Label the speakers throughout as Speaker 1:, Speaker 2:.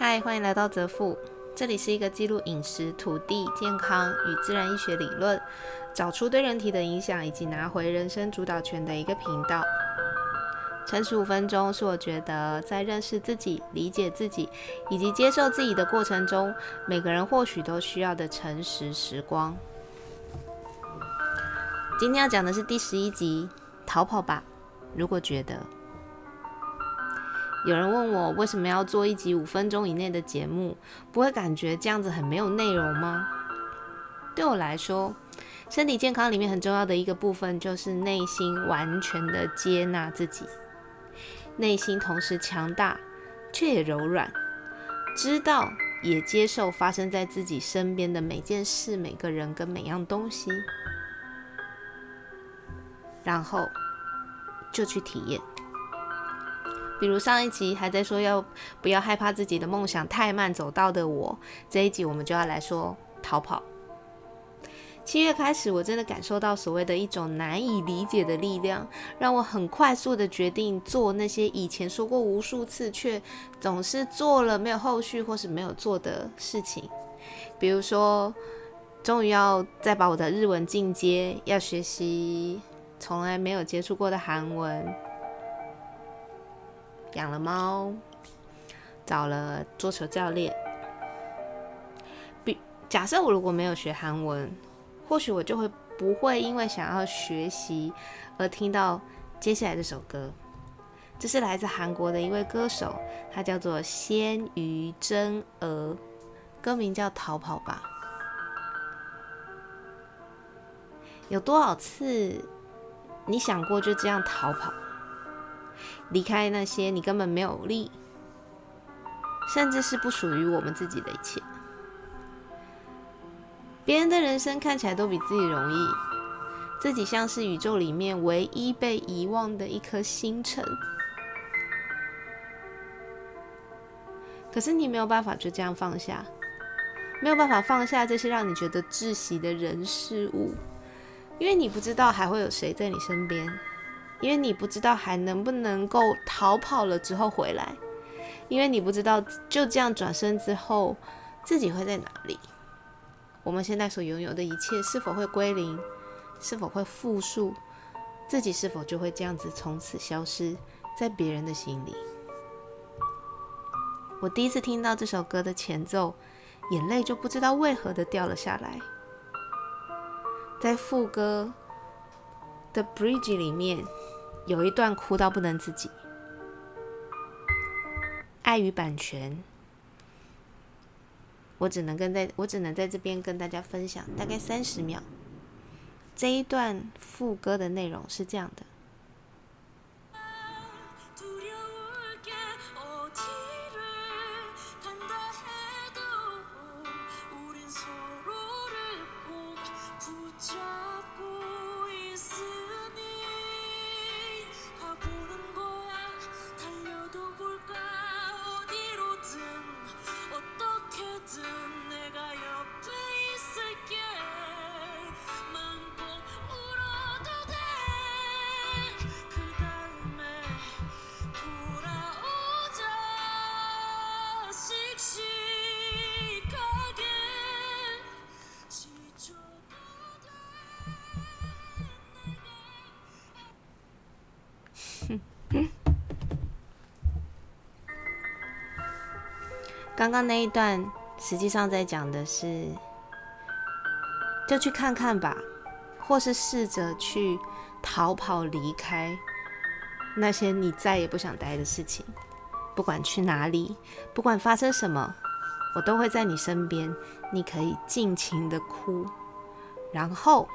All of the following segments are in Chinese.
Speaker 1: 嗨，欢迎来到泽富，这里是一个记录饮食、土地、健康与自然医学理论，找出对人体的影响，以及拿回人生主导权的一个频道。诚实五分钟是我觉得在认识自己、理解自己以及接受自己的过程中，每个人或许都需要的诚实时光。今天要讲的是第十一集，逃跑吧！如果觉得有人问我为什么要做一集五分钟以内的节目，不会感觉这样子很没有内容吗？对我来说，身体健康里面很重要的一个部分就是内心完全的接纳自己，内心同时强大却也柔软，知道也接受发生在自己身边的每件事、每个人跟每样东西，然后就去体验。比如上一集还在说要不要害怕自己的梦想太慢走到的我，这一集我们就要来说逃跑。七月开始，我真的感受到所谓的一种难以理解的力量，让我很快速的决定做那些以前说过无数次却总是做了没有后续或是没有做的事情。比如说，终于要再把我的日文进阶，要学习从来没有接触过的韩文。养了猫，找了桌球教练。比假设我如果没有学韩文，或许我就会不会因为想要学习而听到接下来这首歌。这是来自韩国的一位歌手，他叫做鲜于真娥，歌名叫《逃跑吧》。有多少次你想过就这样逃跑？离开那些你根本没有力，甚至是不属于我们自己的一切。别人的人生看起来都比自己容易，自己像是宇宙里面唯一被遗忘的一颗星辰。可是你没有办法就这样放下，没有办法放下这些让你觉得窒息的人事物，因为你不知道还会有谁在你身边。因为你不知道还能不能够逃跑了之后回来，因为你不知道就这样转身之后自己会在哪里。我们现在所拥有的一切是否会归零，是否会复数，自己是否就会这样子从此消失在别人的心里？我第一次听到这首歌的前奏，眼泪就不知道为何的掉了下来，在副歌。的 bridge 里面有一段哭到不能自己，碍于版权，我只能跟在我只能在这边跟大家分享大概三十秒。这一段副歌的内容是这样的。刚刚那一段实际上在讲的是，就去看看吧，或是试着去逃跑离开那些你再也不想待的事情。不管去哪里，不管发生什么，我都会在你身边。你可以尽情的哭，然后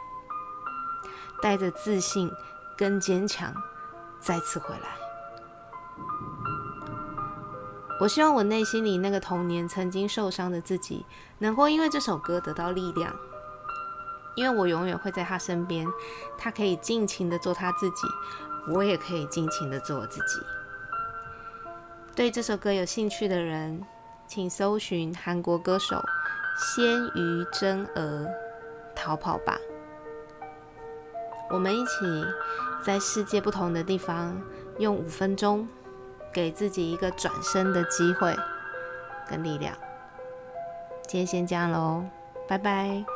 Speaker 1: 带着自信跟坚强再次回来。我希望我内心里那个童年曾经受伤的自己，能够因为这首歌得到力量。因为我永远会在他身边，他可以尽情的做他自己，我也可以尽情的做我自己。对这首歌有兴趣的人，请搜寻韩国歌手鲜于真娥，逃跑吧。我们一起在世界不同的地方用五分钟。给自己一个转身的机会，跟力量。今天先这样喽，拜拜。